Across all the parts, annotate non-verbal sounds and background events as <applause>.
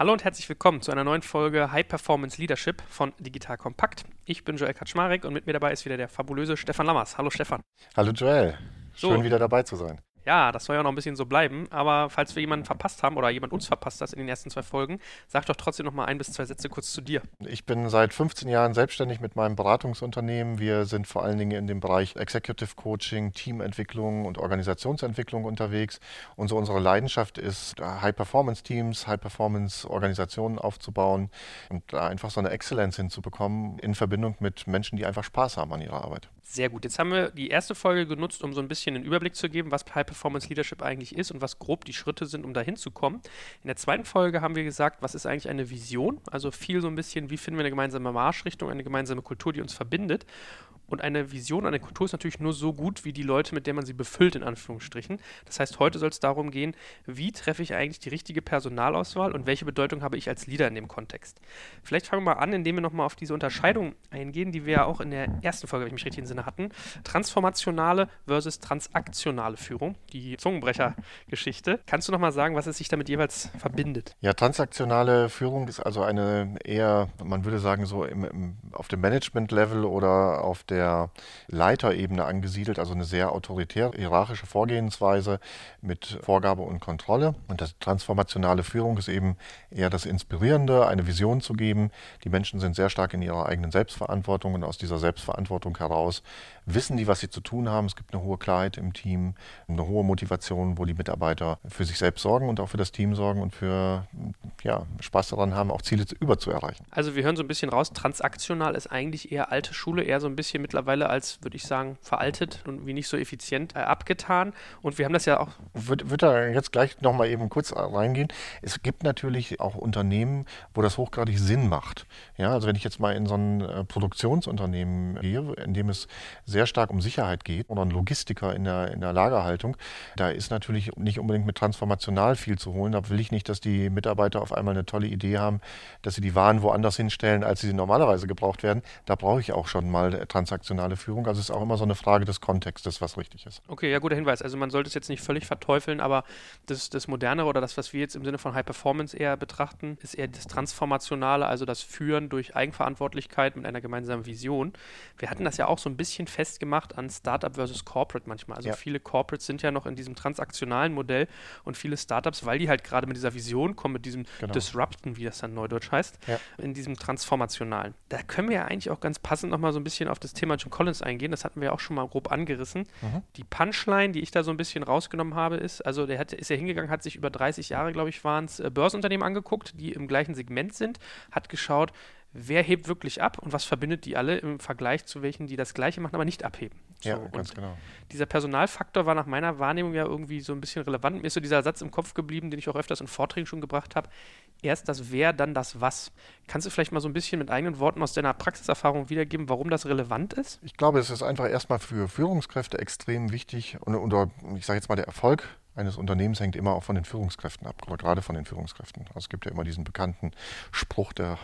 Hallo und herzlich willkommen zu einer neuen Folge High Performance Leadership von Digital Kompakt. Ich bin Joel Kaczmarek und mit mir dabei ist wieder der fabulöse Stefan Lammers. Hallo Stefan. Hallo Joel. Schön so. wieder dabei zu sein. Ja, das soll ja noch ein bisschen so bleiben. Aber falls wir jemanden verpasst haben oder jemand uns verpasst hat in den ersten zwei Folgen, sag doch trotzdem noch mal ein bis zwei Sätze kurz zu dir. Ich bin seit 15 Jahren selbstständig mit meinem Beratungsunternehmen. Wir sind vor allen Dingen in dem Bereich Executive Coaching, Teamentwicklung und Organisationsentwicklung unterwegs. Und so unsere Leidenschaft ist, High-Performance-Teams, High-Performance-Organisationen aufzubauen und da einfach so eine Exzellenz hinzubekommen in Verbindung mit Menschen, die einfach Spaß haben an ihrer Arbeit. Sehr gut. Jetzt haben wir die erste Folge genutzt, um so ein bisschen einen Überblick zu geben, was High Performance Leadership eigentlich ist und was grob die Schritte sind, um dahin zu kommen. In der zweiten Folge haben wir gesagt, was ist eigentlich eine Vision? Also viel so ein bisschen, wie finden wir eine gemeinsame Marschrichtung, eine gemeinsame Kultur, die uns verbindet. Und eine Vision, eine Kultur ist natürlich nur so gut wie die Leute, mit denen man sie befüllt, in Anführungsstrichen. Das heißt, heute soll es darum gehen, wie treffe ich eigentlich die richtige Personalauswahl und welche Bedeutung habe ich als Leader in dem Kontext. Vielleicht fangen wir mal an, indem wir nochmal auf diese Unterscheidung eingehen, die wir ja auch in der ersten Folge, wenn ich mich richtig im Sinne hatten. Transformationale versus transaktionale Führung, die Zungenbrecher-Geschichte. Kannst du nochmal sagen, was es sich damit jeweils verbindet? Ja, transaktionale Führung ist also eine eher, man würde sagen, so im, im, auf dem Management-Level oder auf der der Leiterebene angesiedelt, also eine sehr autoritär hierarchische Vorgehensweise mit Vorgabe und Kontrolle. Und das transformationale Führung ist eben eher das Inspirierende, eine Vision zu geben. Die Menschen sind sehr stark in ihrer eigenen Selbstverantwortung und aus dieser Selbstverantwortung heraus wissen die, was sie zu tun haben. Es gibt eine hohe Klarheit im Team, eine hohe Motivation, wo die Mitarbeiter für sich selbst sorgen und auch für das Team sorgen und für ja, Spaß daran haben, auch Ziele überzuerreichen. Also wir hören so ein bisschen raus, transaktional ist eigentlich eher alte Schule, eher so ein bisschen mittlerweile als, würde ich sagen, veraltet und wie nicht so effizient äh, abgetan. Und wir haben das ja auch. Würde würd da jetzt gleich nochmal eben kurz reingehen. Es gibt natürlich auch Unternehmen, wo das hochgradig Sinn macht. Ja, also wenn ich jetzt mal in so ein äh, Produktionsunternehmen gehe, in dem es sehr stark um Sicherheit geht oder ein Logistiker in der, in der Lagerhaltung, da ist natürlich nicht unbedingt mit transformational viel zu holen. Da will ich nicht, dass die Mitarbeiter auf einmal eine tolle Idee haben, dass sie die Waren woanders hinstellen, als sie normalerweise gebraucht werden. Da brauche ich auch schon mal transaktionale Führung. Also es ist auch immer so eine Frage des Kontextes, was richtig ist. Okay, ja, guter Hinweis. Also man sollte es jetzt nicht völlig verteufeln, aber das, das Modernere oder das, was wir jetzt im Sinne von High Performance eher betrachten, ist eher das Transformationale, also das Führen durch Eigenverantwortlichkeit mit einer gemeinsamen Vision. Wir hatten das ja auch so ein bisschen festgemacht an Startup versus Corporate manchmal. Also ja. viele Corporates sind ja noch in diesem transaktionalen Modell und viele Startups, weil die halt gerade mit dieser Vision kommen, mit diesem genau. Disrupten, wie das dann neudeutsch heißt, ja. in diesem transformationalen. Da können wir ja eigentlich auch ganz passend nochmal so ein bisschen auf das Thema Jim Collins eingehen. Das hatten wir ja auch schon mal grob angerissen. Mhm. Die Punchline, die ich da so ein bisschen rausgenommen habe, ist, also der hat, ist ja hingegangen, hat sich über 30 Jahre, glaube ich, waren es, äh, Börsenunternehmen angeguckt, die im gleichen Segment sind, hat geschaut, wer hebt wirklich ab und was verbindet die alle im Vergleich zu welchen, die das Gleiche machen, aber nicht abheben. So, ja, ganz genau. Dieser Personalfaktor war nach meiner Wahrnehmung ja irgendwie so ein bisschen relevant. Mir ist so dieser Satz im Kopf geblieben, den ich auch öfters in Vorträgen schon gebracht habe. Erst das Wer, dann das Was. Kannst du vielleicht mal so ein bisschen mit eigenen Worten aus deiner Praxiserfahrung wiedergeben, warum das relevant ist? Ich glaube, es ist einfach erstmal für Führungskräfte extrem wichtig und, und ich sage jetzt mal, der Erfolg eines Unternehmens hängt immer auch von den Führungskräften ab, oder gerade von den Führungskräften. Also es gibt ja immer diesen bekannten Spruch, der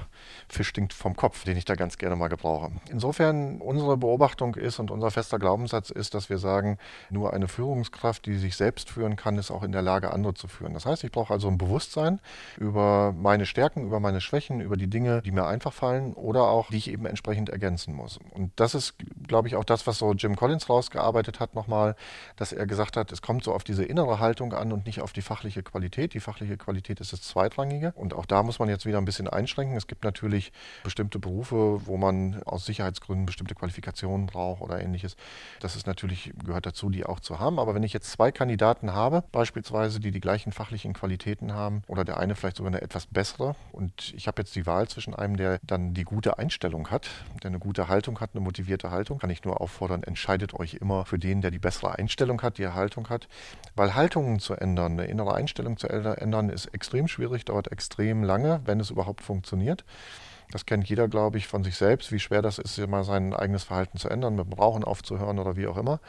Fisch stinkt vom Kopf, den ich da ganz gerne mal gebrauche. Insofern unsere Beobachtung ist und unser fester Glaubenssatz ist, dass wir sagen, nur eine Führungskraft, die sich selbst führen kann, ist auch in der Lage, andere zu führen. Das heißt, ich brauche also ein Bewusstsein über meine Stärken, über meine Schwächen, über die Dinge, die mir einfach fallen oder auch, die ich eben entsprechend ergänzen muss. Und das ist, glaube ich, auch das, was so Jim Collins rausgearbeitet hat nochmal, dass er gesagt hat, es kommt so auf diese innere Haltung an und nicht auf die fachliche Qualität. Die fachliche Qualität ist das Zweitrangige. Und auch da muss man jetzt wieder ein bisschen einschränken. Es gibt natürlich bestimmte Berufe, wo man aus Sicherheitsgründen bestimmte Qualifikationen braucht oder ähnliches. Das ist natürlich, gehört dazu, die auch zu haben. Aber wenn ich jetzt zwei Kandidaten habe, beispielsweise, die die gleichen fachlichen Qualitäten haben oder der eine vielleicht sogar eine etwas bessere und ich habe jetzt die Wahl zwischen einem, der dann die gute Einstellung hat, der eine gute Haltung hat, eine motivierte Haltung, kann ich nur auffordern, entscheidet euch immer für den, der die bessere Einstellung hat, die Haltung hat. Weil Haltung Haltungen zu ändern, eine innere Einstellung zu ändern, ist extrem schwierig, dauert extrem lange, wenn es überhaupt funktioniert. Das kennt jeder, glaube ich, von sich selbst, wie schwer das ist, immer sein eigenes Verhalten zu ändern, mit dem Rauchen aufzuhören oder wie auch immer.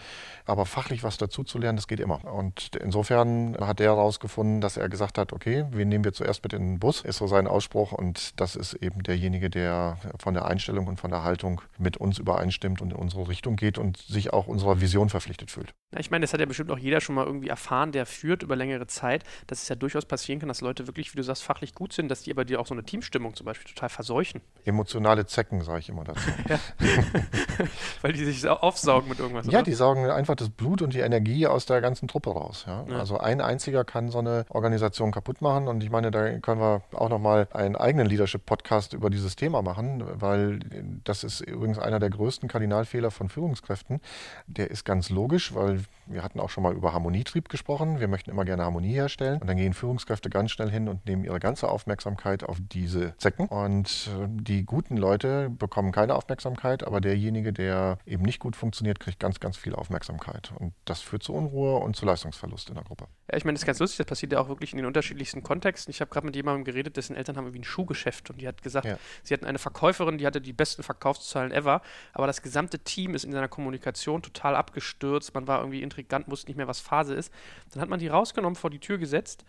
Aber fachlich was dazu zu lernen, das geht immer. Und insofern hat er herausgefunden, dass er gesagt hat, okay, wen nehmen wir zuerst mit in den Bus, ist so sein Ausspruch. Und das ist eben derjenige, der von der Einstellung und von der Haltung mit uns übereinstimmt und in unsere Richtung geht und sich auch unserer Vision verpflichtet fühlt. Ich meine, das hat ja bestimmt auch jeder schon mal irgendwie erfahren, der führt über längere Zeit, dass es ja durchaus passieren kann, dass Leute wirklich, wie du sagst, fachlich gut sind, dass die aber dir auch so eine Teamstimmung zum Beispiel total verseuchen. Emotionale Zecken, sage ich immer dazu. <laughs> <laughs> Weil die sich aufsaugen mit irgendwas. Ja, oder? die saugen einfach das Blut und die Energie aus der ganzen Truppe raus. Ja? Ja. Also ein einziger kann so eine Organisation kaputt machen. Und ich meine, da können wir auch nochmal einen eigenen Leadership-Podcast über dieses Thema machen, weil das ist übrigens einer der größten Kardinalfehler von Führungskräften. Der ist ganz logisch, weil wir hatten auch schon mal über Harmonietrieb gesprochen. Wir möchten immer gerne Harmonie herstellen. Und dann gehen Führungskräfte ganz schnell hin und nehmen ihre ganze Aufmerksamkeit auf diese Zecken. Und die guten Leute bekommen keine Aufmerksamkeit, aber derjenige, der eben nicht gut funktioniert, kriegt ganz, ganz viel Aufmerksamkeit. Und das führt zu Unruhe und zu Leistungsverlust in der Gruppe. Ja, ich meine, das ist ganz lustig. Das passiert ja auch wirklich in den unterschiedlichsten Kontexten. Ich habe gerade mit jemandem geredet, dessen Eltern haben irgendwie ein Schuhgeschäft und die hat gesagt, ja. sie hatten eine Verkäuferin, die hatte die besten Verkaufszahlen ever, aber das gesamte Team ist in seiner Kommunikation total abgestürzt. Man war irgendwie intrigant, wusste nicht mehr, was Phase ist. Dann hat man die rausgenommen, vor die Tür gesetzt.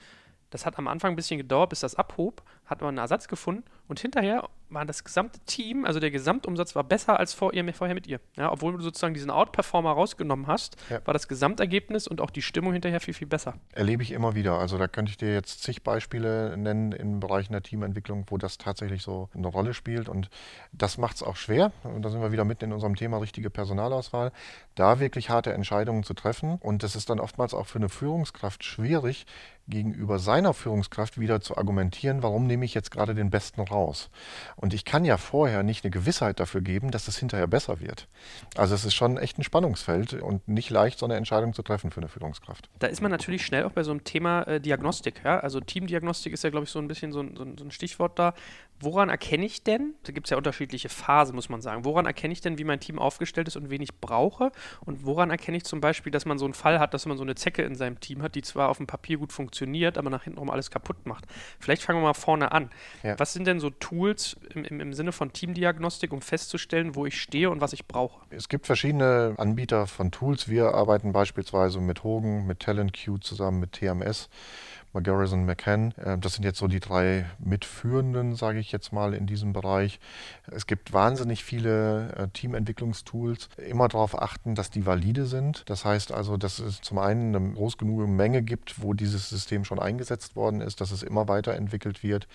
Das hat am Anfang ein bisschen gedauert, bis das abhob, hat man einen Ersatz gefunden und hinterher war das gesamte Team, also der Gesamtumsatz war besser als vor ihr, vorher mit ihr. Ja, obwohl du sozusagen diesen Outperformer rausgenommen hast, ja. war das Gesamtergebnis und auch die Stimmung hinterher viel, viel besser. Erlebe ich immer wieder. Also da könnte ich dir jetzt zig Beispiele nennen in Bereichen der Teamentwicklung, wo das tatsächlich so eine Rolle spielt. Und das macht es auch schwer. Und da sind wir wieder mitten in unserem Thema richtige Personalauswahl, da wirklich harte Entscheidungen zu treffen. Und das ist dann oftmals auch für eine Führungskraft schwierig, gegenüber seiner Führungskraft wieder zu argumentieren, warum nehme ich jetzt gerade den Besten raus. Und ich kann ja vorher nicht eine Gewissheit dafür geben, dass es hinterher besser wird. Also es ist schon echt ein Spannungsfeld und nicht leicht, so eine Entscheidung zu treffen für eine Führungskraft. Da ist man natürlich schnell auch bei so einem Thema äh, Diagnostik. Ja? Also Teamdiagnostik ist ja, glaube ich, so ein bisschen so ein, so ein Stichwort da. Woran erkenne ich denn, da gibt es ja unterschiedliche Phasen, muss man sagen, woran erkenne ich denn, wie mein Team aufgestellt ist und wen ich brauche? Und woran erkenne ich zum Beispiel, dass man so einen Fall hat, dass man so eine Zecke in seinem Team hat, die zwar auf dem Papier gut funktioniert, aber nach hinten rum alles kaputt macht? Vielleicht fangen wir mal vorne an. Ja. Was sind denn so Tools im, im, im Sinne von Teamdiagnostik, um festzustellen, wo ich stehe und was ich brauche? Es gibt verschiedene Anbieter von Tools. Wir arbeiten beispielsweise mit Hogan, mit TalentQ zusammen, mit TMS. Garrison McCann. Äh, das sind jetzt so die drei Mitführenden, sage ich jetzt mal, in diesem Bereich. Es gibt wahnsinnig viele äh, Teamentwicklungstools. Immer darauf achten, dass die valide sind. Das heißt also, dass es zum einen eine groß genug Menge gibt, wo dieses System schon eingesetzt worden ist, dass es immer weiterentwickelt wird.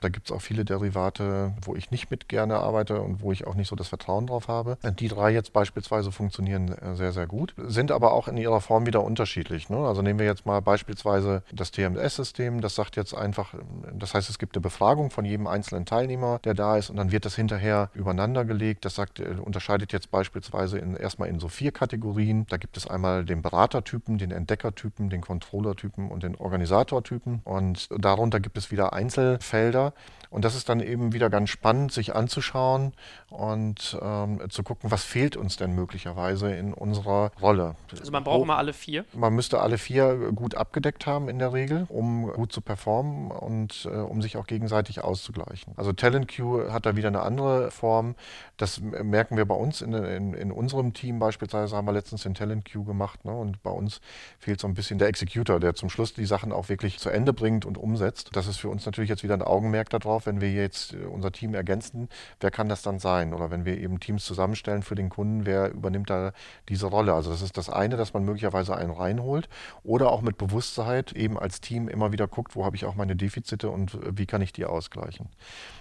Da gibt es auch viele Derivate, wo ich nicht mit gerne arbeite und wo ich auch nicht so das Vertrauen drauf habe. Die drei jetzt beispielsweise funktionieren äh, sehr, sehr gut, sind aber auch in ihrer Form wieder unterschiedlich. Ne? Also nehmen wir jetzt mal beispielsweise das TMS SMS-System. Das sagt jetzt einfach, das heißt, es gibt eine Befragung von jedem einzelnen Teilnehmer, der da ist, und dann wird das hinterher übereinander gelegt. Das sagt, äh, unterscheidet jetzt beispielsweise in, erstmal in so vier Kategorien. Da gibt es einmal den Beratertypen, den Entdeckertypen, den Controllertypen und den Organisatortypen. Und darunter gibt es wieder Einzelfelder. Und das ist dann eben wieder ganz spannend, sich anzuschauen und ähm, zu gucken, was fehlt uns denn möglicherweise in unserer Rolle. Also man braucht immer alle vier? Man müsste alle vier gut abgedeckt haben in der Regel, um gut zu performen und äh, um sich auch gegenseitig auszugleichen. Also Talent Queue hat da wieder eine andere Form. Das merken wir bei uns in, in, in unserem Team beispielsweise, haben wir letztens den Talent Queue gemacht. Ne? Und bei uns fehlt so ein bisschen der Executor, der zum Schluss die Sachen auch wirklich zu Ende bringt und umsetzt. Das ist für uns natürlich jetzt wieder ein Augenmerk darauf wenn wir jetzt äh, unser Team ergänzen, wer kann das dann sein? Oder wenn wir eben Teams zusammenstellen für den Kunden, wer übernimmt da diese Rolle? Also das ist das eine, dass man möglicherweise einen reinholt oder auch mit Bewusstheit eben als Team immer wieder guckt, wo habe ich auch meine Defizite und äh, wie kann ich die ausgleichen.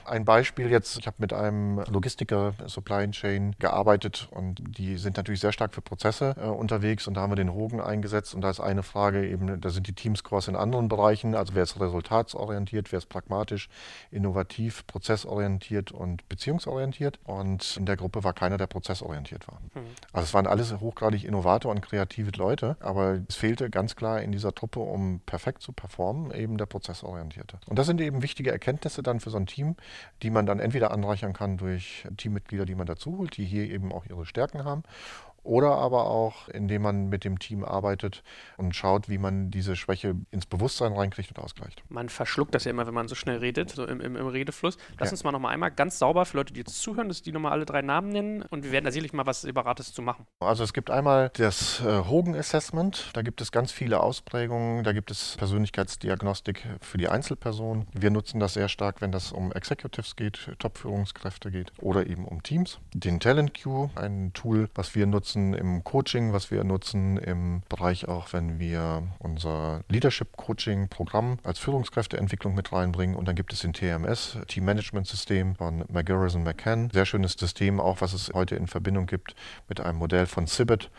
Ein Beispiel jetzt, ich habe mit einem Logistiker Supply Chain gearbeitet und die sind natürlich sehr stark für Prozesse äh, unterwegs und da haben wir den Hogen eingesetzt und da ist eine Frage eben, da sind die Teamscores in anderen Bereichen, also wer ist resultatsorientiert, wer ist pragmatisch, in innovativ, prozessorientiert und beziehungsorientiert. Und in der Gruppe war keiner, der prozessorientiert war. Mhm. Also es waren alles hochgradig Innovator und kreative Leute, aber es fehlte ganz klar in dieser Truppe, um perfekt zu performen, eben der Prozessorientierte. Und das sind eben wichtige Erkenntnisse dann für so ein Team, die man dann entweder anreichern kann durch Teammitglieder, die man dazu holt, die hier eben auch ihre Stärken haben oder aber auch, indem man mit dem Team arbeitet und schaut, wie man diese Schwäche ins Bewusstsein reinkriegt und ausgleicht. Man verschluckt das ja immer, wenn man so schnell redet, so im, im, im Redefluss. Lass ja. uns mal noch mal einmal ganz sauber für Leute, die jetzt zuhören, dass die nochmal alle drei Namen nennen und wir werden da sicherlich mal was Separates zu machen. Also es gibt einmal das äh, Hogan Assessment, da gibt es ganz viele Ausprägungen, da gibt es Persönlichkeitsdiagnostik für die Einzelperson. Wir nutzen das sehr stark, wenn das um Executives geht, Top-Führungskräfte geht oder eben um Teams. Den Talent Queue, ein Tool, was wir nutzen im Coaching, was wir nutzen im Bereich auch, wenn wir unser Leadership Coaching Programm als Führungskräfteentwicklung mit reinbringen. Und dann gibt es den TMS, Team Management System von McGarrison McCann. Sehr schönes System, auch was es heute in Verbindung gibt mit einem Modell von Cibit,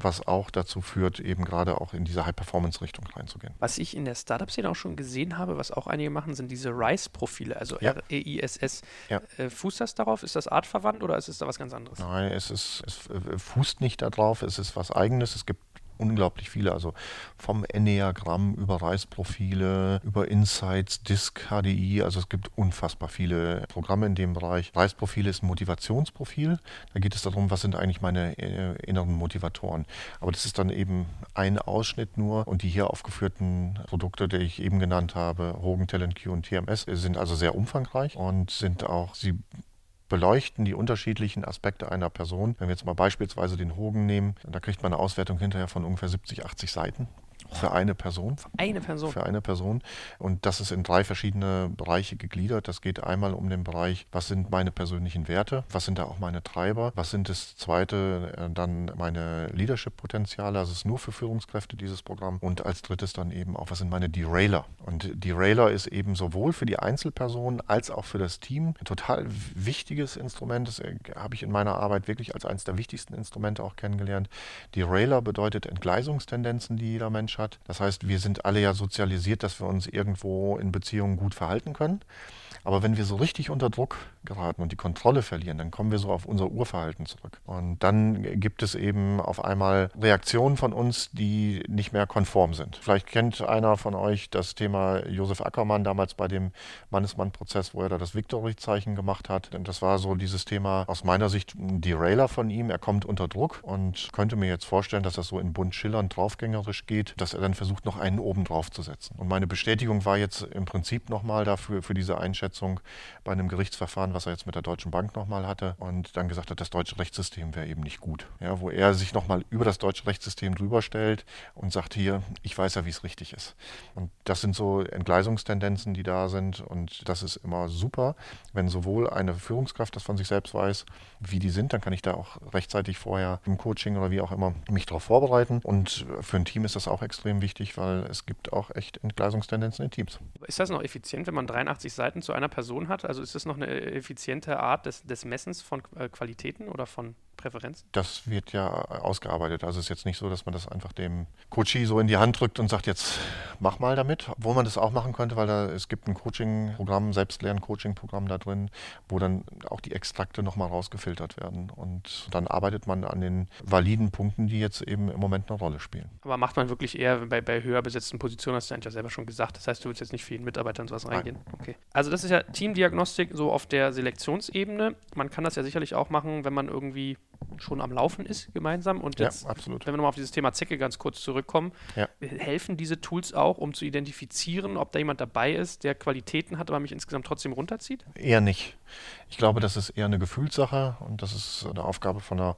was auch dazu führt, eben gerade auch in diese High-Performance-Richtung reinzugehen. Was ich in der Startup-Szene auch schon gesehen habe, was auch einige machen, sind diese RISE-Profile, also ja. R-E-I-S-S. Ja. Äh, fußt das darauf? Ist das artverwandt oder ist es da was ganz anderes? Nein, es, ist, es äh, fußt nicht darauf, es ist was Eigenes. Es gibt unglaublich viele, also vom Enneagramm über Reisprofile, über Insights, Disk, HDI, also es gibt unfassbar viele Programme in dem Bereich. Reisprofile ist ein Motivationsprofil, da geht es darum, was sind eigentlich meine äh, inneren Motivatoren. Aber das ist dann eben ein Ausschnitt nur und die hier aufgeführten Produkte, die ich eben genannt habe, Hogan, Talent Q und TMS, sind also sehr umfangreich und sind auch, sie beleuchten die unterschiedlichen Aspekte einer Person. Wenn wir jetzt mal beispielsweise den Hogen nehmen, da kriegt man eine Auswertung hinterher von ungefähr 70, 80 Seiten. Für eine Person. Für eine Person. Für eine Person. Und das ist in drei verschiedene Bereiche gegliedert. Das geht einmal um den Bereich, was sind meine persönlichen Werte, was sind da auch meine Treiber, was sind das zweite äh, dann meine Leadership-Potenziale, also es ist nur für Führungskräfte dieses Programm. Und als drittes dann eben auch, was sind meine Derailer. Und Derailer ist eben sowohl für die Einzelperson als auch für das Team ein total wichtiges Instrument. Das äh, habe ich in meiner Arbeit wirklich als eines der wichtigsten Instrumente auch kennengelernt. Derailer bedeutet Entgleisungstendenzen, die jeder Mensch hat hat. Das heißt, wir sind alle ja sozialisiert, dass wir uns irgendwo in Beziehungen gut verhalten können. Aber wenn wir so richtig unter Druck geraten und die Kontrolle verlieren, dann kommen wir so auf unser Urverhalten zurück. Und dann gibt es eben auf einmal Reaktionen von uns, die nicht mehr konform sind. Vielleicht kennt einer von euch das Thema Josef Ackermann damals bei dem Mannesmann-Prozess, wo er da das Victory-Zeichen gemacht hat. Denn das war so dieses Thema aus meiner Sicht ein Derailer von ihm. Er kommt unter Druck und könnte mir jetzt vorstellen, dass das so in bunt schillernd draufgängerisch geht, dass er dann versucht, noch einen oben drauf zu setzen. Und meine Bestätigung war jetzt im Prinzip nochmal dafür, für diese Einschätzung bei einem Gerichtsverfahren, was er jetzt mit der Deutschen Bank nochmal hatte und dann gesagt hat, das deutsche Rechtssystem wäre eben nicht gut. Ja, wo er sich nochmal über das deutsche Rechtssystem drüber stellt und sagt hier, ich weiß ja, wie es richtig ist. Und das sind so Entgleisungstendenzen, die da sind und das ist immer super, wenn sowohl eine Führungskraft das von sich selbst weiß, wie die sind, dann kann ich da auch rechtzeitig vorher im Coaching oder wie auch immer mich darauf vorbereiten und für ein Team ist das auch extrem wichtig, weil es gibt auch echt Entgleisungstendenzen in Teams. Ist das noch effizient, wenn man 83 Seiten zu einer Person hat? Also ist das noch eine effiziente Art des, des Messens von äh, Qualitäten oder von Präferenzen? Das wird ja ausgearbeitet. Also es ist jetzt nicht so, dass man das einfach dem Coachie so in die Hand drückt und sagt, jetzt mach mal damit. Wo man das auch machen könnte, weil da, es gibt ein Coaching-Programm, Selbstlern-Coaching-Programm da drin, wo dann auch die Extrakte nochmal rausgefiltert werden. Und dann arbeitet man an den validen Punkten, die jetzt eben im Moment eine Rolle spielen. Aber macht man wirklich eher bei, bei höher besetzten Positionen, hast du eigentlich ja selber schon gesagt. Das heißt, du willst jetzt nicht für jeden Mitarbeiter und sowas reingehen. Nein. Okay. Also das ist ja Teamdiagnostik so auf der Selektionsebene. Man kann das ja sicherlich auch machen, wenn man irgendwie schon am Laufen ist gemeinsam. Und jetzt, ja, absolut. wenn wir nochmal auf dieses Thema Zecke ganz kurz zurückkommen, ja. helfen diese Tools auch, um zu identifizieren, ob da jemand dabei ist, der Qualitäten hat, aber mich insgesamt trotzdem runterzieht? Eher nicht. Ich glaube, das ist eher eine Gefühlssache und das ist eine Aufgabe von der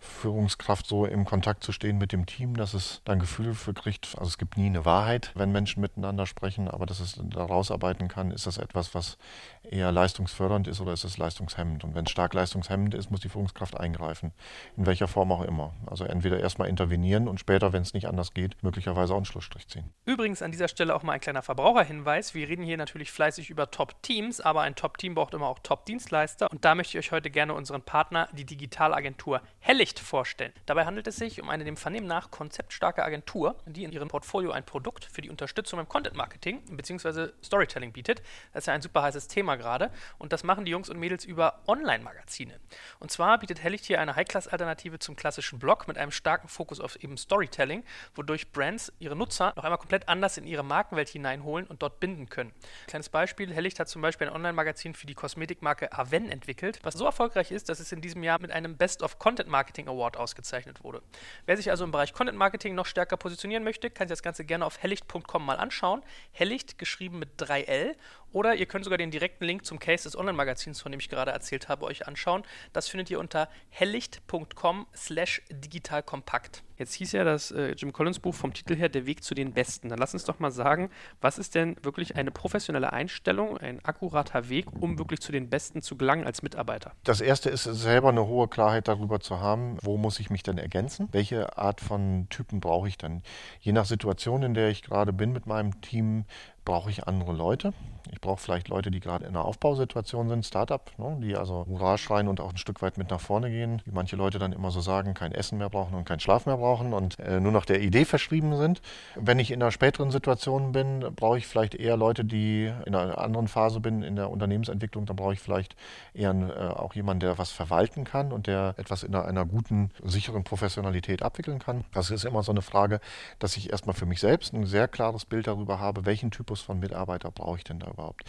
Führungskraft, so im Kontakt zu stehen mit dem Team, dass es dann Gefühl für kriegt. Also es gibt nie eine Wahrheit, wenn Menschen miteinander sprechen, aber dass es daraus arbeiten kann, ist das etwas, was eher leistungsfördernd ist oder ist es leistungshemmend? Und wenn es stark leistungshemmend ist, muss die Führungskraft eingreifen, in welcher Form auch immer. Also entweder erstmal intervenieren und später, wenn es nicht anders geht, möglicherweise auch einen Schlussstrich ziehen. Übrigens an dieser Stelle auch mal ein kleiner Verbraucherhinweis. Wir reden hier natürlich fleißig über Top-Teams, aber ein Top-Team braucht immer auch Top-Dienstleister. Und da möchte ich euch heute gerne unseren Partner, die Digitalagentur Hellicht, vorstellen. Dabei handelt es sich um eine dem Vernehmen nach konzeptstarke Agentur, die in ihrem Portfolio ein Produkt für die Unterstützung im Content-Marketing bzw. Storytelling bietet. Das ist ja ein super heißes Thema gerade. Und das machen die Jungs und Mädels über Online-Magazine. Und zwar bietet Hellicht hier eine high High-Class-Alternative zum klassischen Blog mit einem starken Fokus auf eben Storytelling, wodurch Brands ihre Nutzer noch einmal komplett anders in ihre Markenwelt hineinholen und dort binden können. Kleines Beispiel, Hellicht hat zum Beispiel ein Online-Magazin für die Kosmetikmarke Aven entwickelt, was so erfolgreich ist, dass es in diesem Jahr mit einem Best of Content Marketing Award ausgezeichnet wurde. Wer sich also im Bereich Content Marketing noch stärker positionieren möchte, kann sich das Ganze gerne auf hellicht.com mal anschauen. Hellicht geschrieben mit 3L oder ihr könnt sogar den direkten Link zum Case des Online-Magazins, von dem ich gerade erzählt habe, euch anschauen. Das findet ihr unter hellicht.com slash digitalkompakt. Jetzt hieß ja das äh, Jim Collins Buch vom Titel her Der Weg zu den Besten. Dann lass uns doch mal sagen, was ist denn wirklich eine professionelle Einstellung, ein akkurater Weg, um wirklich zu den Besten zu gelangen als Mitarbeiter? Das erste ist selber eine hohe Klarheit darüber zu haben, wo muss ich mich denn ergänzen? Welche Art von Typen brauche ich dann? Je nach Situation, in der ich gerade bin mit meinem Team, brauche ich andere Leute. Ich brauche vielleicht Leute, die gerade in einer Aufbausituation sind, Startup, ne, die also Hurra schreien und auch ein Stück weit mit nach vorne gehen, wie manche Leute dann immer so sagen, kein Essen mehr brauchen und keinen Schlaf mehr brauchen und äh, nur noch der Idee verschrieben sind. Wenn ich in einer späteren Situation bin, brauche ich vielleicht eher Leute, die in einer anderen Phase bin in der Unternehmensentwicklung, dann brauche ich vielleicht eher äh, auch jemanden, der was verwalten kann und der etwas in einer, einer guten, sicheren Professionalität abwickeln kann. Das ist immer so eine Frage, dass ich erstmal für mich selbst ein sehr klares Bild darüber habe, welchen Typus von Mitarbeiter brauche ich denn da überhaupt.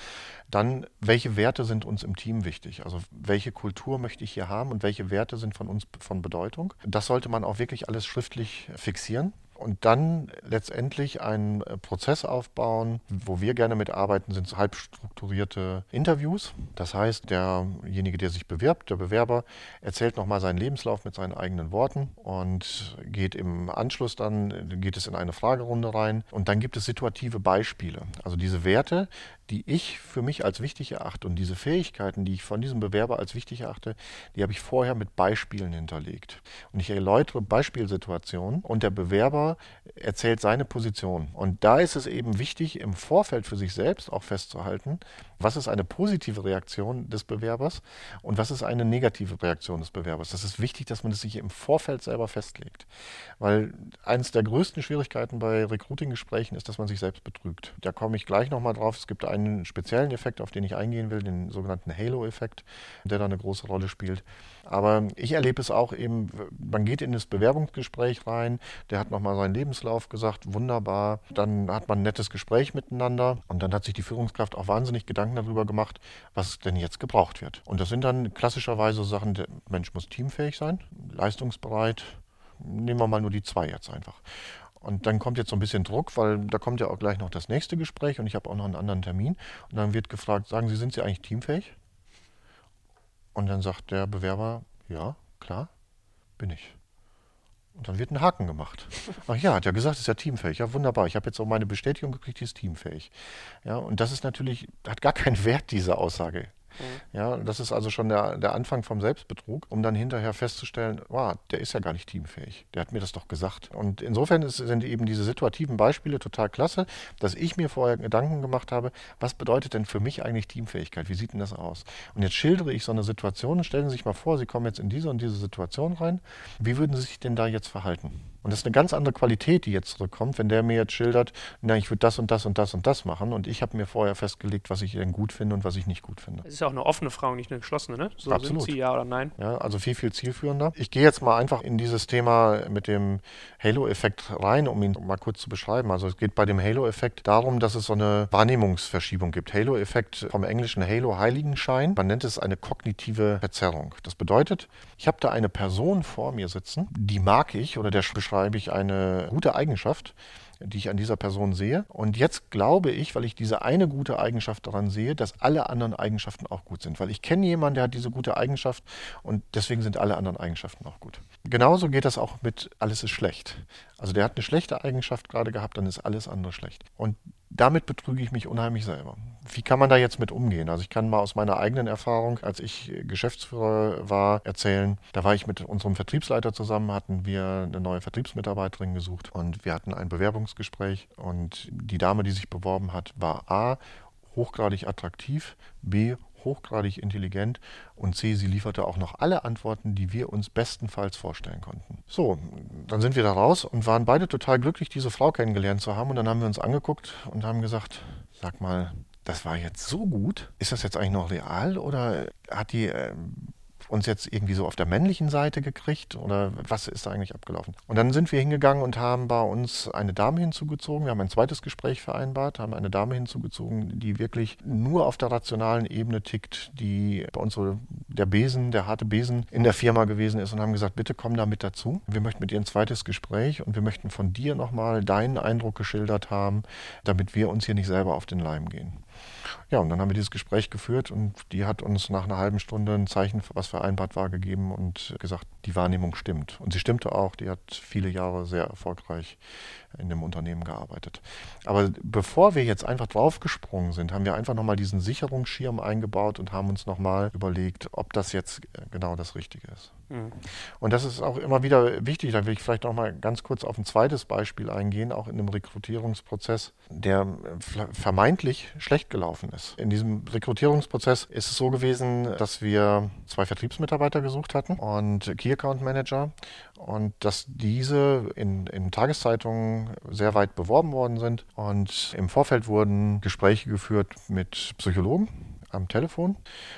Dann, welche Werte sind uns im Team wichtig? Also welche Kultur möchte ich hier haben und welche Werte sind von uns von Bedeutung? Das sollte man auch wirklich alles schriftlich fixieren und dann letztendlich einen äh, Prozess aufbauen. Wo wir gerne mitarbeiten, sind halb strukturierte Interviews. Das heißt, derjenige, der sich bewirbt, der Bewerber, erzählt nochmal seinen Lebenslauf mit seinen eigenen Worten und geht im Anschluss dann, geht es in eine Fragerunde rein. Und dann gibt es situative Beispiele. Also diese Werte, die ich für mich als wichtig erachte und diese Fähigkeiten, die ich von diesem Bewerber als wichtig erachte, die habe ich vorher mit Beispielen hinterlegt. Und ich erläutere Beispielsituationen und der Bewerber erzählt seine Position. Und da ist es eben wichtig, im Vorfeld für sich selbst auch festzuhalten, was ist eine positive Reaktion des Bewerbers und was ist eine negative Reaktion des Bewerbers. Das ist wichtig, dass man das sich im Vorfeld selber festlegt. Weil eines der größten Schwierigkeiten bei Recruiting-Gesprächen ist, dass man sich selbst betrügt. Da komme ich gleich nochmal drauf. Es gibt einen speziellen Effekt, auf den ich eingehen will, den sogenannten Halo-Effekt, der da eine große Rolle spielt. Aber ich erlebe es auch eben, man geht in das Bewerbungsgespräch rein, der hat nochmal seinen Lebenslauf gesagt, wunderbar. Dann hat man ein nettes Gespräch miteinander und dann hat sich die Führungskraft auch wahnsinnig Gedanken darüber gemacht, was denn jetzt gebraucht wird. Und das sind dann klassischerweise Sachen, der Mensch muss teamfähig sein, leistungsbereit. Nehmen wir mal nur die zwei jetzt einfach. Und dann kommt jetzt so ein bisschen Druck, weil da kommt ja auch gleich noch das nächste Gespräch und ich habe auch noch einen anderen Termin. Und dann wird gefragt, sagen Sie, sind Sie eigentlich teamfähig? Und dann sagt der Bewerber, ja, klar, bin ich. Und dann wird ein Haken gemacht. <laughs> Ach ja, hat ja gesagt, ist ja teamfähig. Ja, wunderbar. Ich habe jetzt auch meine Bestätigung gekriegt, die ist teamfähig. Ja, und das ist natürlich, hat gar keinen Wert, diese Aussage. Ja, das ist also schon der, der Anfang vom Selbstbetrug, um dann hinterher festzustellen, wow, der ist ja gar nicht teamfähig. Der hat mir das doch gesagt. Und insofern ist, sind eben diese situativen Beispiele total klasse, dass ich mir vorher Gedanken gemacht habe, was bedeutet denn für mich eigentlich Teamfähigkeit? Wie sieht denn das aus? Und jetzt schildere ich so eine Situation stellen Sie sich mal vor, Sie kommen jetzt in diese und diese Situation rein. Wie würden Sie sich denn da jetzt verhalten? Und das ist eine ganz andere Qualität, die jetzt zurückkommt, wenn der mir jetzt schildert, na, ich würde das und das und das und das machen und ich habe mir vorher festgelegt, was ich denn gut finde und was ich nicht gut finde. Es ist ja auch eine offene Frage, nicht eine geschlossene, ne? So Absolut. sind sie ja oder nein. Ja, also viel, viel zielführender. Ich gehe jetzt mal einfach in dieses Thema mit dem Halo-Effekt rein, um ihn mal kurz zu beschreiben. Also es geht bei dem Halo-Effekt darum, dass es so eine Wahrnehmungsverschiebung gibt. Halo-Effekt vom englischen Halo Heiligenschein. Man nennt es eine kognitive Verzerrung. Das bedeutet, ich habe da eine Person vor mir sitzen, die mag ich oder der beschreibt beschreibe ich eine gute Eigenschaft, die ich an dieser Person sehe. Und jetzt glaube ich, weil ich diese eine gute Eigenschaft daran sehe, dass alle anderen Eigenschaften auch gut sind. Weil ich kenne jemanden, der hat diese gute Eigenschaft und deswegen sind alle anderen Eigenschaften auch gut. Genauso geht das auch mit alles ist schlecht. Also der hat eine schlechte Eigenschaft gerade gehabt, dann ist alles andere schlecht. Und damit betrüge ich mich unheimlich selber. Wie kann man da jetzt mit umgehen? Also ich kann mal aus meiner eigenen Erfahrung, als ich Geschäftsführer war, erzählen. Da war ich mit unserem Vertriebsleiter zusammen, hatten wir eine neue Vertriebsmitarbeiterin gesucht und wir hatten ein Bewerbungsgespräch und die Dame, die sich beworben hat, war A, hochgradig attraktiv, B, hochgradig intelligent und C, sie lieferte auch noch alle Antworten, die wir uns bestenfalls vorstellen konnten. So, dann sind wir da raus und waren beide total glücklich, diese Frau kennengelernt zu haben und dann haben wir uns angeguckt und haben gesagt, sag mal, das war jetzt so gut. Ist das jetzt eigentlich noch real oder hat die äh, uns jetzt irgendwie so auf der männlichen Seite gekriegt oder was ist da eigentlich abgelaufen? Und dann sind wir hingegangen und haben bei uns eine Dame hinzugezogen. Wir haben ein zweites Gespräch vereinbart, haben eine Dame hinzugezogen, die wirklich nur auf der rationalen Ebene tickt, die bei uns so der Besen, der harte Besen in der Firma gewesen ist und haben gesagt, bitte komm da mit dazu. Wir möchten mit dir ein zweites Gespräch und wir möchten von dir nochmal deinen Eindruck geschildert haben, damit wir uns hier nicht selber auf den Leim gehen. Ja, und dann haben wir dieses Gespräch geführt und die hat uns nach einer halben Stunde ein Zeichen, was vereinbart war, gegeben und gesagt, die Wahrnehmung stimmt. Und sie stimmte auch, die hat viele Jahre sehr erfolgreich in dem Unternehmen gearbeitet. Aber bevor wir jetzt einfach draufgesprungen sind, haben wir einfach nochmal diesen Sicherungsschirm eingebaut und haben uns nochmal überlegt, ob das jetzt genau das Richtige ist. Mhm. Und das ist auch immer wieder wichtig. Da will ich vielleicht nochmal ganz kurz auf ein zweites Beispiel eingehen, auch in einem Rekrutierungsprozess, der vermeintlich schlecht gelaufen ist. In diesem Rekrutierungsprozess ist es so gewesen, dass wir zwei Vertriebsmitarbeiter gesucht hatten und Key Account Manager und dass diese in, in Tageszeitungen sehr weit beworben worden sind und im Vorfeld wurden Gespräche geführt mit Psychologen am Telefon.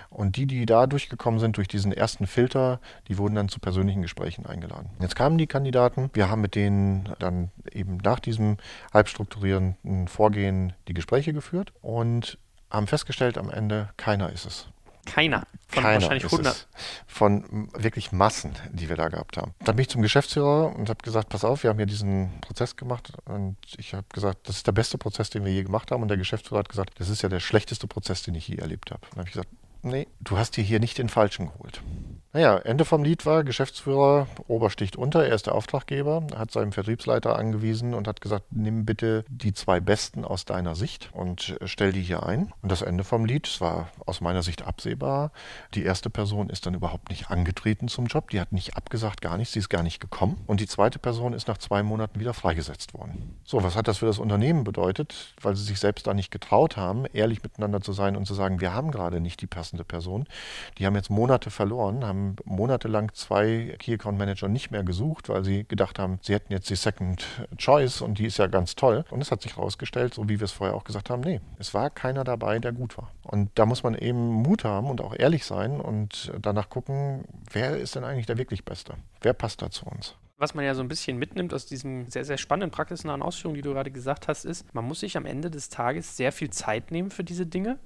Und die, die da durchgekommen sind durch diesen ersten Filter, die wurden dann zu persönlichen Gesprächen eingeladen. Jetzt kamen die Kandidaten. Wir haben mit denen dann eben nach diesem halbstrukturierenden Vorgehen die Gespräche geführt und haben festgestellt, am Ende keiner ist es. Keiner. Von Keiner wahrscheinlich 100. Von wirklich Massen, die wir da gehabt haben. Dann bin ich zum Geschäftsführer und habe gesagt, pass auf, wir haben hier diesen Prozess gemacht und ich habe gesagt, das ist der beste Prozess, den wir je gemacht haben und der Geschäftsführer hat gesagt, das ist ja der schlechteste Prozess, den ich je erlebt habe. Dann habe ich gesagt, nee, du hast dir hier nicht den Falschen geholt. Naja, Ende vom Lied war, Geschäftsführer obersticht unter, er ist der Auftraggeber, hat seinem Vertriebsleiter angewiesen und hat gesagt, nimm bitte die zwei Besten aus deiner Sicht und stell die hier ein. Und das Ende vom Lied, es war aus meiner Sicht absehbar, die erste Person ist dann überhaupt nicht angetreten zum Job, die hat nicht abgesagt, gar nichts, sie ist gar nicht gekommen. Und die zweite Person ist nach zwei Monaten wieder freigesetzt worden. So, was hat das für das Unternehmen bedeutet? Weil sie sich selbst da nicht getraut haben, ehrlich miteinander zu sein und zu sagen, wir haben gerade nicht die passende Person. Die haben jetzt Monate verloren, haben haben monatelang zwei Key Account Manager nicht mehr gesucht, weil sie gedacht haben, sie hätten jetzt die Second Choice und die ist ja ganz toll. Und es hat sich herausgestellt, so wie wir es vorher auch gesagt haben, nee, es war keiner dabei, der gut war. Und da muss man eben Mut haben und auch ehrlich sein und danach gucken, wer ist denn eigentlich der wirklich Beste? Wer passt da zu uns? was man ja so ein bisschen mitnimmt aus diesen sehr, sehr spannenden praxisnahen Ausführungen, die du gerade gesagt hast, ist, man muss sich am Ende des Tages sehr viel Zeit nehmen für diese Dinge.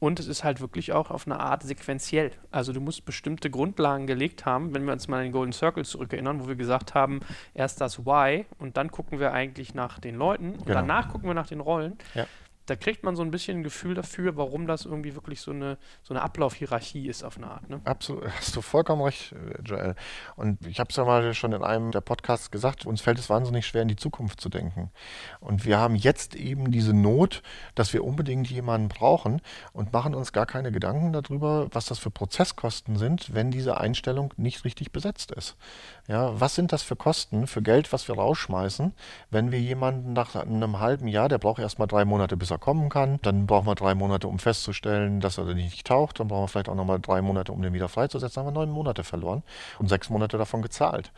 Und es ist halt wirklich auch auf eine Art sequenziell. Also du musst bestimmte Grundlagen gelegt haben, wenn wir uns mal an den Golden Circle zurückerinnern, wo wir gesagt haben, erst das Why und dann gucken wir eigentlich nach den Leuten und genau. danach gucken wir nach den Rollen. Ja da kriegt man so ein bisschen ein Gefühl dafür, warum das irgendwie wirklich so eine, so eine Ablaufhierarchie ist auf eine Art. Ne? Absolut, <laughs> hast du vollkommen recht, Joel. Und ich habe es ja mal schon in einem der Podcasts gesagt, uns fällt es wahnsinnig schwer, in die Zukunft zu denken. Und wir haben jetzt eben diese Not, dass wir unbedingt jemanden brauchen und machen uns gar keine Gedanken darüber, was das für Prozesskosten sind, wenn diese Einstellung nicht richtig besetzt ist. Ja, was sind das für Kosten, für Geld, was wir rausschmeißen, wenn wir jemanden nach einem halben Jahr, der braucht erst mal drei Monate, bis er kommen kann. Dann brauchen wir drei Monate, um festzustellen, dass er nicht taucht. Dann brauchen wir vielleicht auch nochmal drei Monate, um den wieder freizusetzen. Dann haben wir neun Monate verloren und sechs Monate davon gezahlt.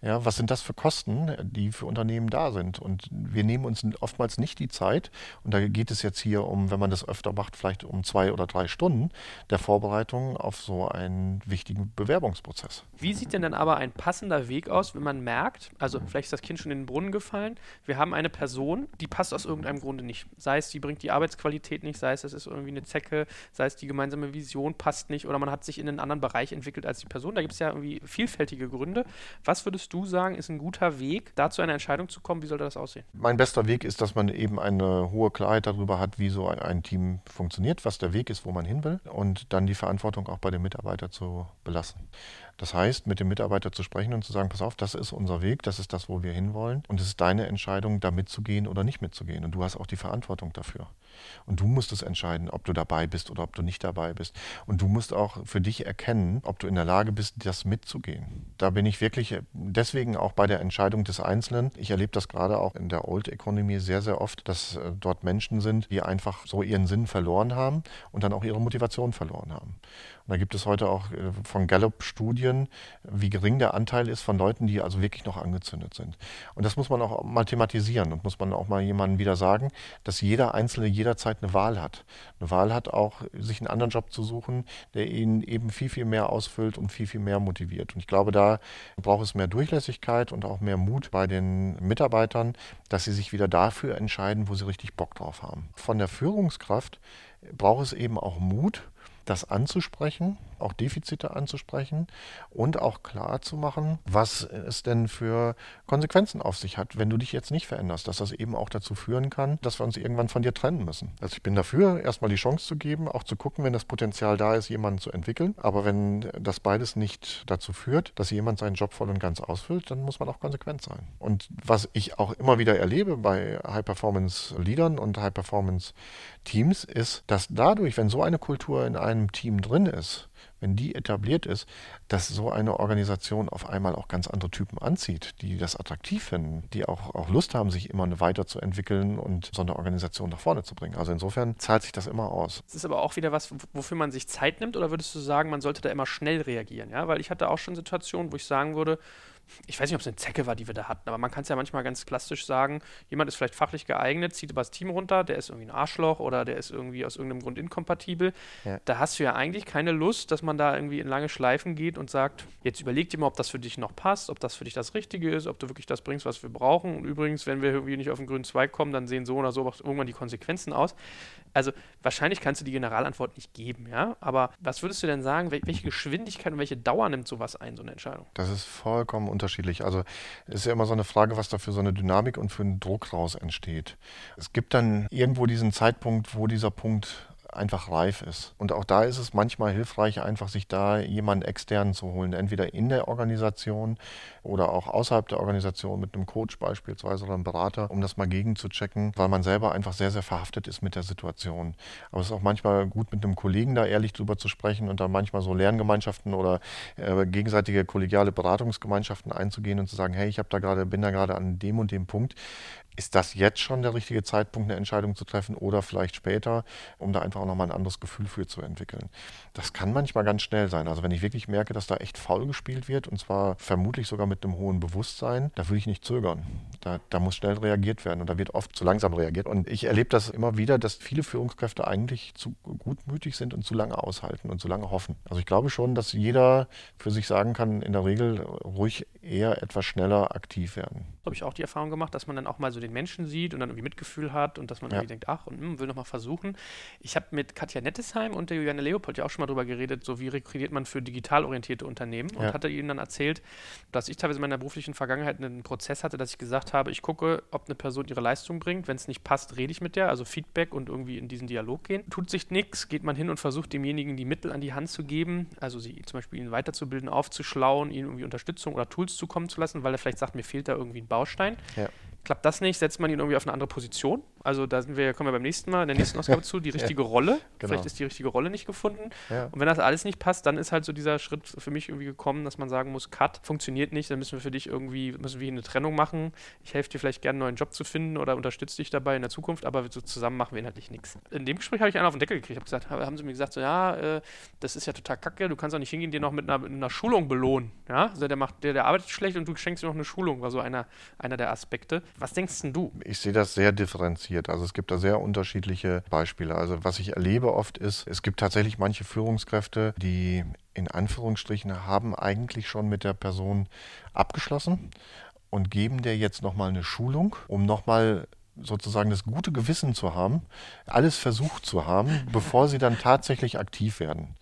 Ja, was sind das für Kosten, die für Unternehmen da sind? Und wir nehmen uns oftmals nicht die Zeit. Und da geht es jetzt hier um, wenn man das öfter macht, vielleicht um zwei oder drei Stunden der Vorbereitung auf so einen wichtigen Bewerbungsprozess. Wie sieht denn dann aber ein passender Weg aus, wenn man merkt, also vielleicht ist das Kind schon in den Brunnen gefallen, wir haben eine Person, die passt aus irgendeinem Grunde nicht. Sei es, die bringt die Arbeitsqualität nicht, sei es, es ist irgendwie eine Zecke, sei es, die gemeinsame Vision passt nicht oder man hat sich in einen anderen Bereich entwickelt als die Person. Da gibt es ja irgendwie vielfältige Gründe. Was würdest du sagen, ist ein guter Weg, da zu einer Entscheidung zu kommen? Wie sollte das aussehen? Mein bester Weg ist, dass man eben eine hohe Klarheit darüber hat, wie so ein Team funktioniert, was der Weg ist, wo man hin will und dann die Verantwortung auch bei dem Mitarbeiter zu belassen. Das heißt, mit dem Mitarbeiter zu sprechen und zu sagen, pass auf, das ist unser Weg, das ist das, wo wir hinwollen. Und es ist deine Entscheidung, da mitzugehen oder nicht mitzugehen. Und du hast auch die Verantwortung dafür. Und du musst es entscheiden, ob du dabei bist oder ob du nicht dabei bist. Und du musst auch für dich erkennen, ob du in der Lage bist, das mitzugehen. Da bin ich wirklich deswegen auch bei der Entscheidung des Einzelnen. Ich erlebe das gerade auch in der Old Economy sehr, sehr oft, dass äh, dort Menschen sind, die einfach so ihren Sinn verloren haben und dann auch ihre Motivation verloren haben. Und da gibt es heute auch äh, von Gallup Studien, wie gering der Anteil ist von Leuten, die also wirklich noch angezündet sind. Und das muss man auch mal thematisieren und muss man auch mal jemandem wieder sagen, dass jeder Einzelne jederzeit eine Wahl hat. Eine Wahl hat auch, sich einen anderen Job zu suchen, der ihn eben viel, viel mehr ausfüllt und viel, viel mehr motiviert. Und ich glaube, da braucht es mehr Durchlässigkeit und auch mehr Mut bei den Mitarbeitern, dass sie sich wieder dafür entscheiden, wo sie richtig Bock drauf haben. Von der Führungskraft braucht es eben auch Mut, das anzusprechen, auch Defizite anzusprechen und auch klar zu machen, was es denn für Konsequenzen auf sich hat, wenn du dich jetzt nicht veränderst, dass das eben auch dazu führen kann, dass wir uns irgendwann von dir trennen müssen. Also ich bin dafür, erstmal die Chance zu geben, auch zu gucken, wenn das Potenzial da ist, jemanden zu entwickeln. Aber wenn das beides nicht dazu führt, dass jemand seinen Job voll und ganz ausfüllt, dann muss man auch konsequent sein. Und was ich auch immer wieder erlebe bei High-Performance-Leadern und High-Performance-Teams, ist, dass dadurch, wenn so eine Kultur in einem einem Team drin ist, wenn die etabliert ist, dass so eine Organisation auf einmal auch ganz andere Typen anzieht, die das attraktiv finden, die auch, auch Lust haben, sich immer weiterzuentwickeln und so eine Organisation nach vorne zu bringen. Also insofern zahlt sich das immer aus. Es ist aber auch wieder was, wofür man sich Zeit nimmt, oder würdest du sagen, man sollte da immer schnell reagieren? Ja, weil ich hatte auch schon Situationen, wo ich sagen würde, ich weiß nicht, ob es eine Zecke war, die wir da hatten, aber man kann es ja manchmal ganz klassisch sagen, jemand ist vielleicht fachlich geeignet, zieht über das Team runter, der ist irgendwie ein Arschloch oder der ist irgendwie aus irgendeinem Grund inkompatibel. Ja. Da hast du ja eigentlich keine Lust, dass man da irgendwie in lange Schleifen geht und sagt, jetzt überleg dir mal, ob das für dich noch passt, ob das für dich das Richtige ist, ob du wirklich das bringst, was wir brauchen. Und übrigens, wenn wir irgendwie nicht auf den grünen Zweig kommen, dann sehen so oder so irgendwann die Konsequenzen aus. Also wahrscheinlich kannst du die Generalantwort nicht geben, ja. Aber was würdest du denn sagen, welche Geschwindigkeit und welche Dauer nimmt sowas ein, so eine Entscheidung? Das ist vollkommen unterschiedlich. Also es ist ja immer so eine Frage, was da für so eine Dynamik und für einen Druck raus entsteht. Es gibt dann irgendwo diesen Zeitpunkt, wo dieser Punkt einfach reif ist. Und auch da ist es manchmal hilfreich, einfach sich da jemanden externen zu holen, entweder in der Organisation oder auch außerhalb der Organisation mit einem Coach beispielsweise oder einem Berater, um das mal gegenzuchecken, weil man selber einfach sehr, sehr verhaftet ist mit der Situation. Aber es ist auch manchmal gut, mit einem Kollegen da ehrlich drüber zu sprechen und dann manchmal so Lerngemeinschaften oder äh, gegenseitige kollegiale Beratungsgemeinschaften einzugehen und zu sagen, hey, ich habe da gerade, bin da gerade an dem und dem Punkt ist das jetzt schon der richtige Zeitpunkt, eine Entscheidung zu treffen oder vielleicht später, um da einfach auch nochmal ein anderes Gefühl für zu entwickeln. Das kann manchmal ganz schnell sein. Also wenn ich wirklich merke, dass da echt faul gespielt wird und zwar vermutlich sogar mit einem hohen Bewusstsein, da würde ich nicht zögern. Da, da muss schnell reagiert werden und da wird oft zu langsam reagiert. Und ich erlebe das immer wieder, dass viele Führungskräfte eigentlich zu gutmütig sind und zu lange aushalten und zu lange hoffen. Also ich glaube schon, dass jeder für sich sagen kann, in der Regel ruhig eher etwas schneller aktiv werden. Habe ich auch die Erfahrung gemacht, dass man dann auch mal so den Menschen sieht und dann irgendwie Mitgefühl hat und dass man ja. irgendwie denkt, ach, und mh, hm, will noch mal versuchen. Ich habe mit Katja Nettesheim und der Juliane Leopold ja auch schon mal drüber geredet, so wie rekrutiert man für digital orientierte Unternehmen und ja. hatte ihnen dann erzählt, dass ich teilweise in meiner beruflichen Vergangenheit einen Prozess hatte, dass ich gesagt habe, ich gucke, ob eine Person ihre Leistung bringt. Wenn es nicht passt, rede ich mit der, also Feedback und irgendwie in diesen Dialog gehen. Tut sich nichts, geht man hin und versucht demjenigen die Mittel an die Hand zu geben, also sie zum Beispiel ihn weiterzubilden, aufzuschlauen, ihnen irgendwie Unterstützung oder Tools zukommen zu lassen, weil er vielleicht sagt, mir fehlt da irgendwie ein Baustein. Ja. Klappt das nicht, setzt man ihn irgendwie auf eine andere Position. Also da sind wir, kommen wir beim nächsten Mal, in der nächsten <laughs> Ausgabe zu, die richtige ja, Rolle. Genau. Vielleicht ist die richtige Rolle nicht gefunden. Ja. Und wenn das alles nicht passt, dann ist halt so dieser Schritt für mich irgendwie gekommen, dass man sagen muss, Cut, funktioniert nicht, dann müssen wir für dich irgendwie, müssen wir eine Trennung machen. Ich helfe dir vielleicht gerne einen neuen Job zu finden oder unterstütze dich dabei in der Zukunft, aber so zusammen machen wir inhaltlich nichts. In dem Gespräch habe ich einen auf den Deckel gekriegt. Habe gesagt, haben sie mir gesagt, so ja, äh, das ist ja total kacke, du kannst auch nicht hingehen, dir noch mit einer, mit einer Schulung belohnen. Ja? Also der macht, der, der arbeitet schlecht und du schenkst ihm noch eine Schulung, war so einer, einer der Aspekte. Was denkst denn du? Ich sehe das sehr differenziert. Also es gibt da sehr unterschiedliche Beispiele. Also was ich erlebe oft ist, es gibt tatsächlich manche Führungskräfte, die in Anführungsstrichen haben eigentlich schon mit der Person abgeschlossen und geben der jetzt nochmal eine Schulung, um nochmal sozusagen das gute Gewissen zu haben, alles versucht zu haben, bevor sie dann tatsächlich aktiv werden.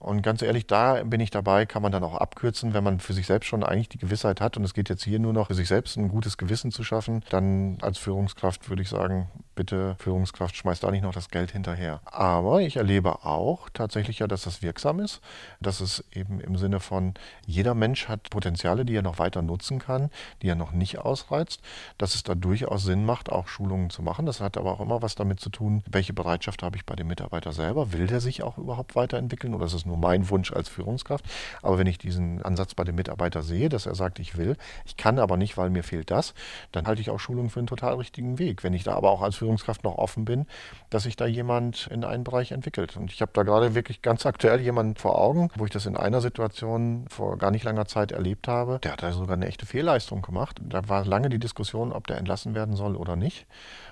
Und ganz ehrlich, da bin ich dabei, kann man dann auch abkürzen, wenn man für sich selbst schon eigentlich die Gewissheit hat und es geht jetzt hier nur noch für sich selbst ein gutes Gewissen zu schaffen, dann als Führungskraft würde ich sagen, bitte Führungskraft, schmeißt da nicht noch das Geld hinterher. Aber ich erlebe auch tatsächlich ja, dass das wirksam ist, dass es eben im Sinne von jeder Mensch hat Potenziale, die er noch weiter nutzen kann, die er noch nicht ausreizt, dass es da durchaus Sinn macht, auch Schulungen zu machen. Das hat aber auch immer was damit zu tun, welche Bereitschaft habe ich bei dem Mitarbeiter selber? Will der sich auch überhaupt weiterentwickeln oder ist es nur mein Wunsch als Führungskraft? Aber wenn ich diesen Ansatz bei dem Mitarbeiter sehe, dass er sagt, ich will, ich kann aber nicht, weil mir fehlt das, dann halte ich auch Schulungen für einen total richtigen Weg. Wenn ich da aber auch als Führungskraft noch offen bin, dass sich da jemand in einen Bereich entwickelt. Und ich habe da gerade wirklich ganz aktuell jemanden vor Augen, wo ich das in einer Situation vor gar nicht langer Zeit erlebt habe. Der hat da sogar eine echte Fehlleistung gemacht. Da war lange die Diskussion, ob der entlassen werden soll oder nicht.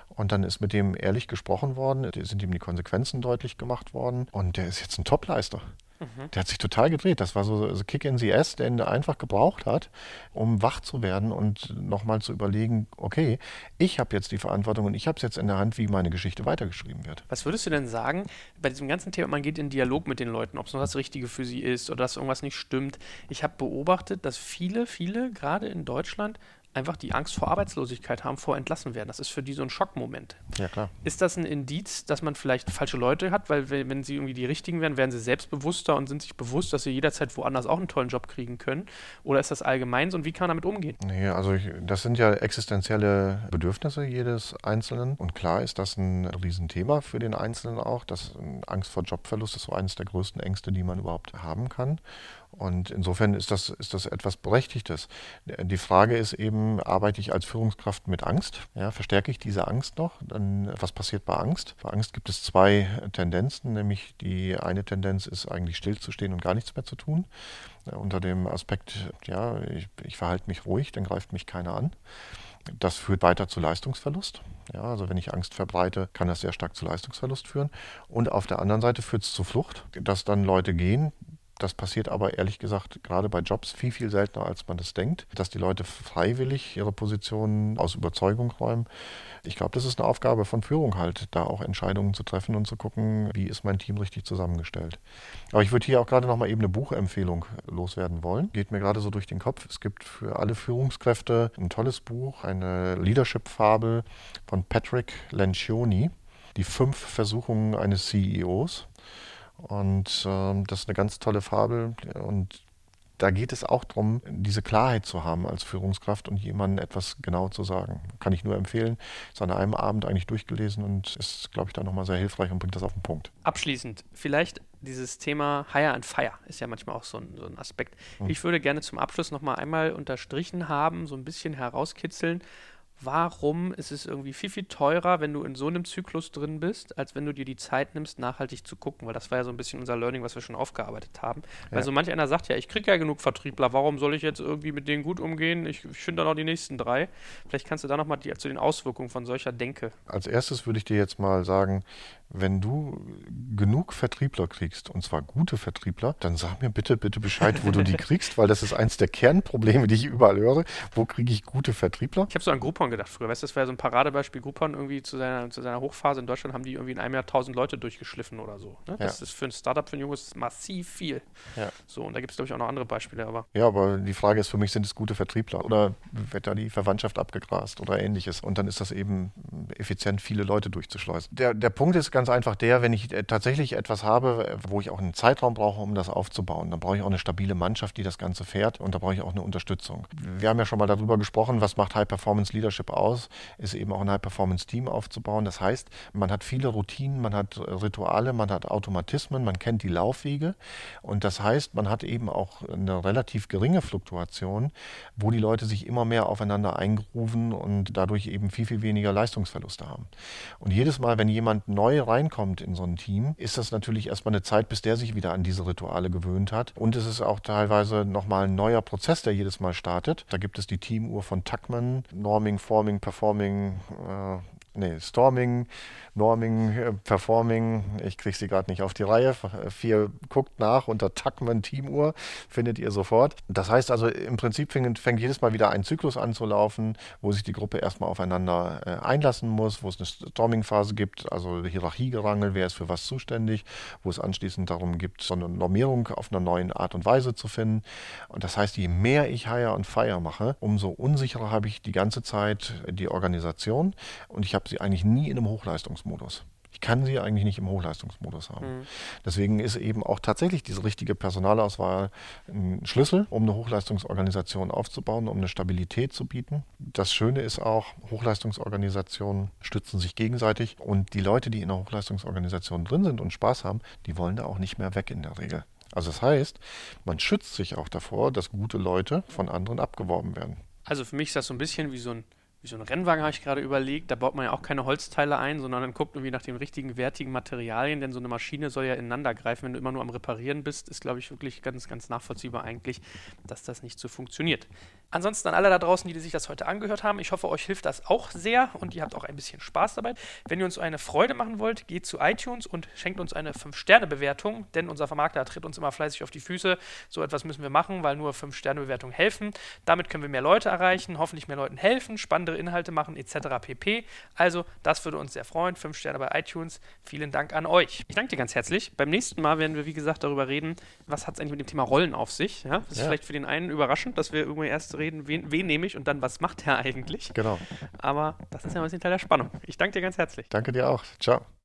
Und dann ist mit dem ehrlich gesprochen worden, sind ihm die Konsequenzen deutlich gemacht worden und der ist jetzt ein Topleister. Mhm. Der hat sich total gedreht. Das war so, so Kick in the S, den er einfach gebraucht hat, um wach zu werden und nochmal zu überlegen, okay, ich habe jetzt die Verantwortung und ich habe es jetzt in der Hand, wie meine Geschichte weitergeschrieben wird. Was würdest du denn sagen, bei diesem ganzen Thema, man geht in Dialog mit den Leuten, ob es noch das Richtige für sie ist oder dass irgendwas nicht stimmt. Ich habe beobachtet, dass viele, viele, gerade in Deutschland, einfach die Angst vor Arbeitslosigkeit haben, vor entlassen werden. Das ist für die so ein Schockmoment. Ja, klar. Ist das ein Indiz, dass man vielleicht falsche Leute hat? Weil wenn sie irgendwie die richtigen wären, werden sie selbstbewusster und sind sich bewusst, dass sie jederzeit woanders auch einen tollen Job kriegen können? Oder ist das allgemein so und wie kann man damit umgehen? Nee, also ich, das sind ja existenzielle Bedürfnisse jedes Einzelnen. Und klar ist das ein Riesenthema für den Einzelnen auch. Das Angst vor Jobverlust ist so eines der größten Ängste, die man überhaupt haben kann. Und insofern ist das, ist das etwas Berechtigtes. Die Frage ist eben, arbeite ich als Führungskraft mit Angst? Ja, verstärke ich diese Angst noch? Dann, was passiert bei Angst? Bei Angst gibt es zwei Tendenzen, nämlich die eine Tendenz ist eigentlich stillzustehen und gar nichts mehr zu tun. Unter dem Aspekt, ja, ich, ich verhalte mich ruhig, dann greift mich keiner an. Das führt weiter zu Leistungsverlust. Ja, also wenn ich Angst verbreite, kann das sehr stark zu Leistungsverlust führen. Und auf der anderen Seite führt es zu Flucht, dass dann Leute gehen, das passiert aber ehrlich gesagt gerade bei Jobs viel, viel seltener, als man das denkt, dass die Leute freiwillig ihre Positionen aus Überzeugung räumen. Ich glaube, das ist eine Aufgabe von Führung halt, da auch Entscheidungen zu treffen und zu gucken, wie ist mein Team richtig zusammengestellt. Aber ich würde hier auch gerade nochmal eben eine Buchempfehlung loswerden wollen. Geht mir gerade so durch den Kopf. Es gibt für alle Führungskräfte ein tolles Buch, eine Leadership-Fabel von Patrick Lencioni. Die fünf Versuchungen eines CEOs. Und äh, das ist eine ganz tolle Fabel. Und da geht es auch darum, diese Klarheit zu haben als Führungskraft und jemandem etwas genau zu sagen. Kann ich nur empfehlen. Ist an einem Abend eigentlich durchgelesen und ist, glaube ich, da nochmal sehr hilfreich und bringt das auf den Punkt. Abschließend, vielleicht dieses Thema Hire and Fire ist ja manchmal auch so ein, so ein Aspekt. Hm. Ich würde gerne zum Abschluss nochmal einmal unterstrichen haben, so ein bisschen herauskitzeln, warum ist es irgendwie viel, viel teurer, wenn du in so einem Zyklus drin bist, als wenn du dir die Zeit nimmst, nachhaltig zu gucken. Weil das war ja so ein bisschen unser Learning, was wir schon aufgearbeitet haben. Ja. Weil so manch einer sagt ja, ich kriege ja genug Vertriebler, warum soll ich jetzt irgendwie mit denen gut umgehen? Ich, ich finde dann auch die nächsten drei. Vielleicht kannst du da nochmal zu den Auswirkungen von solcher Denke. Als erstes würde ich dir jetzt mal sagen, wenn du genug Vertriebler kriegst, und zwar gute Vertriebler, dann sag mir bitte, bitte Bescheid, wo du die <laughs> kriegst, weil das ist eins der Kernprobleme, die ich überall höre. Wo kriege ich gute Vertriebler? Ich habe so an Groupon gedacht früher. Weißt du, das wäre so ein Paradebeispiel. Groupon irgendwie zu seiner, zu seiner Hochphase in Deutschland haben die irgendwie in einem Jahr 1000 Leute durchgeschliffen oder so. Ne? Das ja. ist für ein Startup, für ein junges massiv viel. Ja. So, und da gibt es, glaube ich, auch noch andere Beispiele. Aber ja, aber die Frage ist für mich, sind es gute Vertriebler oder wird da die Verwandtschaft abgegrast oder ähnliches? Und dann ist das eben effizient, viele Leute durchzuschleusen. Der, der Punkt ist ganz einfach der, wenn ich äh, tatsächlich etwas habe, wo ich auch einen Zeitraum brauche, um das aufzubauen, dann brauche ich auch eine stabile Mannschaft, die das Ganze fährt und da brauche ich auch eine Unterstützung. Wir haben ja schon mal darüber gesprochen, was macht High Performance Leadership aus, ist eben auch ein High Performance Team aufzubauen. Das heißt, man hat viele Routinen, man hat Rituale, man hat Automatismen, man kennt die Laufwege und das heißt, man hat eben auch eine relativ geringe Fluktuation, wo die Leute sich immer mehr aufeinander eingrooven und dadurch eben viel, viel weniger Leistungsverluste haben. Und jedes Mal, wenn jemand neu reinkommt in so ein Team, ist das natürlich erstmal eine Zeit, bis der sich wieder an diese Rituale gewöhnt hat. Und es ist auch teilweise nochmal ein neuer Prozess, der jedes Mal startet. Da gibt es die Teamuhr von Tuckman, Norming, Forming, Performing, äh, nee, Storming, Norming, äh, Performing, ich kriege sie gerade nicht auf die Reihe. Vier guckt nach unter Tuckman Teamuhr, findet ihr sofort. Das heißt also, im Prinzip fängt, fängt, jedes Mal wieder ein Zyklus an zu laufen, wo sich die Gruppe erstmal aufeinander äh, einlassen muss, wo es eine Storming-Phase gibt, also Hierarchiegerangel, wer ist für was zuständig, wo es anschließend darum gibt, so eine Normierung auf einer neuen Art und Weise zu finden. Und das heißt, je mehr ich Hire und Fire mache, umso unsicherer habe ich die ganze Zeit die Organisation und ich habe sie eigentlich nie in einem Hochleistungsmodus. Ich kann sie eigentlich nicht im Hochleistungsmodus haben. Mhm. Deswegen ist eben auch tatsächlich diese richtige Personalauswahl ein Schlüssel, um eine Hochleistungsorganisation aufzubauen, um eine Stabilität zu bieten. Das Schöne ist auch, Hochleistungsorganisationen stützen sich gegenseitig und die Leute, die in einer Hochleistungsorganisation drin sind und Spaß haben, die wollen da auch nicht mehr weg in der Regel. Also das heißt, man schützt sich auch davor, dass gute Leute von anderen abgeworben werden. Also für mich ist das so ein bisschen wie so ein wie so ein Rennwagen, habe ich gerade überlegt. Da baut man ja auch keine Holzteile ein, sondern dann guckt irgendwie nach den richtigen, wertigen Materialien, denn so eine Maschine soll ja ineinander greifen. Wenn du immer nur am Reparieren bist, ist, glaube ich, wirklich ganz, ganz nachvollziehbar eigentlich, dass das nicht so funktioniert. Ansonsten an alle da draußen, die sich das heute angehört haben, ich hoffe, euch hilft das auch sehr und ihr habt auch ein bisschen Spaß dabei. Wenn ihr uns eine Freude machen wollt, geht zu iTunes und schenkt uns eine 5-Sterne-Bewertung, denn unser Vermarkter tritt uns immer fleißig auf die Füße. So etwas müssen wir machen, weil nur 5-Sterne-Bewertungen helfen. Damit können wir mehr Leute erreichen, hoffentlich mehr Leuten helfen, spannende Inhalte machen etc. pp. Also, das würde uns sehr freuen. 5 Sterne bei iTunes. Vielen Dank an euch. Ich danke dir ganz herzlich. Beim nächsten Mal werden wir, wie gesagt, darüber reden, was hat es eigentlich mit dem Thema Rollen auf sich. Ja? Das ist ja. vielleicht für den einen überraschend, dass wir irgendwie erst reden, wen, wen nehme ich und dann, was macht er eigentlich. Genau. Aber das ist ja ein bisschen Teil der Spannung. Ich danke dir ganz herzlich. Danke dir auch. Ciao.